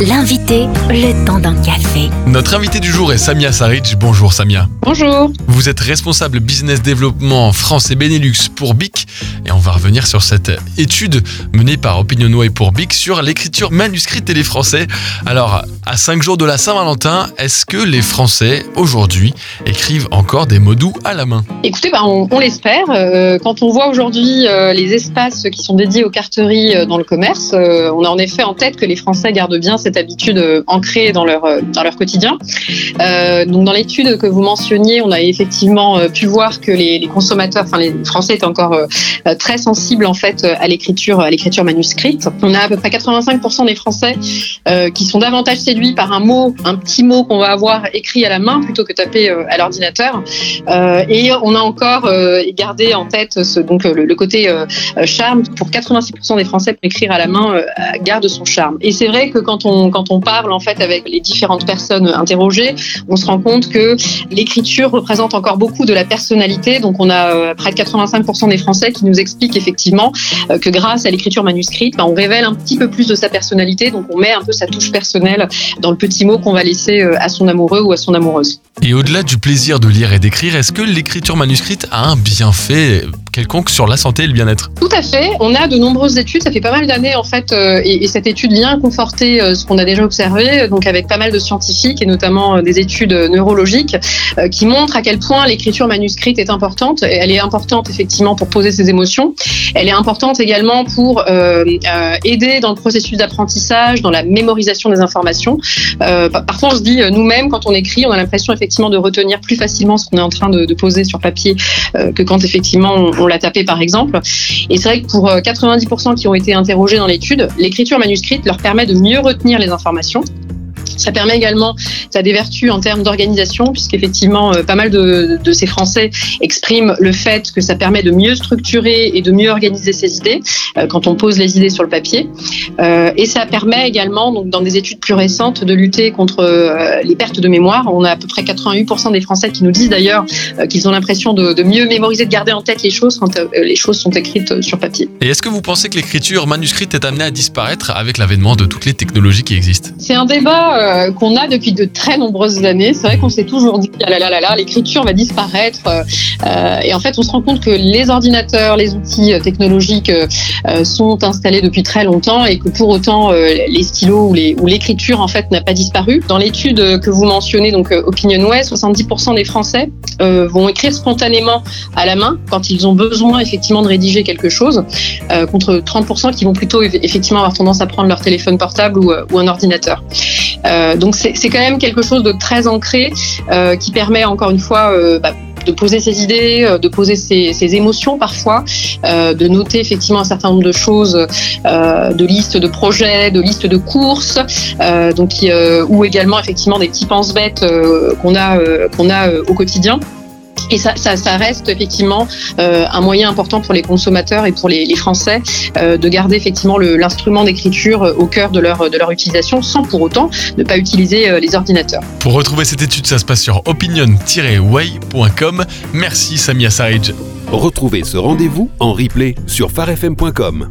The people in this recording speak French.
L'invité, le temps d'un café. Notre invité du jour est Samia Saric. Bonjour Samia. Bonjour. Vous êtes responsable business développement France et Benelux pour BIC et on va revenir sur cette étude menée par Opinionway pour BIC sur l'écriture manuscrite et les Français. Alors, à 5 jours de la Saint-Valentin, est-ce que les Français aujourd'hui écrivent encore des mots doux à la main? Écoutez, bah, on, on l'espère. Euh, quand on voit aujourd'hui euh, les espaces qui sont dédiés aux carteries euh, dans le commerce, euh, on a en effet en tête que les Français gardent bien cette habitude euh, ancrée dans leur, euh, dans leur quotidien. Euh, donc dans l'étude que vous mentionniez, on a effectivement pu voir que les, consommateurs, enfin les Français étaient encore très sensibles en fait à l'écriture, à l'écriture manuscrite. On a à peu près 85% des Français qui sont davantage séduits par un mot, un petit mot qu'on va avoir écrit à la main plutôt que tapé à l'ordinateur. Et on a encore gardé en tête ce, donc le, le côté charme. Pour 86% des Français, écrire à la main garde son charme. Et c'est vrai que quand on quand on parle en fait avec les différentes personnes interrogées, on se rend compte que l'écriture représente encore beaucoup de la personnalité. Donc on a euh, près de 85% des Français qui nous expliquent effectivement euh, que grâce à l'écriture manuscrite, ben, on révèle un petit peu plus de sa personnalité. Donc on met un peu sa touche personnelle dans le petit mot qu'on va laisser euh, à son amoureux ou à son amoureuse. Et au-delà du plaisir de lire et d'écrire, est-ce que l'écriture manuscrite a un bienfait quelconque sur la santé et le bien-être Tout à fait. On a de nombreuses études. Ça fait pas mal d'années en fait, euh, et, et cette étude vient conforter euh, ce qu'on a déjà observé, donc avec pas mal de scientifiques et notamment euh, des études neurologiques qui montrent à quel point l'écriture manuscrite est importante. Elle est importante effectivement pour poser ses émotions. Elle est importante également pour aider dans le processus d'apprentissage, dans la mémorisation des informations. Euh, pa- parfois, on se dit nous-mêmes quand on écrit, on a l'impression effectivement de retenir plus facilement ce qu'on est en train de, poser sur papier que quand effectivement on, on l'a tapé par exemple. Et c'est vrai que pour euh, 90% qui ont été interrogés dans l'étude, l'écriture manuscrite leur permet de mieux retenir les informations. Ça permet également, ça a des vertus en termes d'organisation, puisqu'effectivement, euh, pas mal de, de ces Français expriment le fait que ça permet de mieux structurer et de mieux organiser ses idées euh, quand on pose les idées sur le papier. Euh, et ça permet également, donc, dans des études plus récentes, de lutter contre euh, les pertes de mémoire. On a à peu près 88% des Français qui nous disent d'ailleurs qu'ils ont l'impression de, de mieux mémoriser, de garder en tête les choses quand les choses sont écrites sur papier. Et est-ce que vous pensez que l'écriture manuscrite est amenée à disparaître avec l'avènement de toutes les technologies qui existent? C'est un débat euh, qu'on a depuis de très nombreuses années. C'est vrai qu'on s'est toujours dit, ah là là là là, l'écriture va disparaître. euh, et en fait, on se rend compte que les ordinateurs, les outils euh, technologiques sont installés depuis très longtemps et que pour autant, les stylos ou l'écriture, en fait, n'a pas disparu. Dans l'étude que vous mentionnez, donc Opinionway, 70% des Français vont écrire spontanément à la main quand ils ont besoin effectivement de rédiger quelque chose, contre 30% qui vont plutôt eff- effectivement avoir tendance à prendre leur téléphone portable ou un ordinateur. Euh, donc c'est quand même quelque chose de très ancré euh, qui permet encore une fois euh, bah, de poser ses idées, de poser ses, ses émotions parfois, euh, de noter effectivement un certain nombre de choses, euh, de listes de projets, de listes de courses, euh, donc ou également effectivement des petits pense-bêtes qu'on a qu'on a au quotidien. Et ça, ça, ça reste effectivement euh, un moyen important pour les consommateurs et pour les, les Français euh, de garder effectivement l'instrument d'écriture euh, au cœur de leur, de leur utilisation sans pour autant ne pas utiliser euh, les ordinateurs. Pour retrouver cette étude, ça se passe sur opinion-way.com. Merci Samia Sarij. Retrouvez ce rendez-vous en replay sur farfm.com.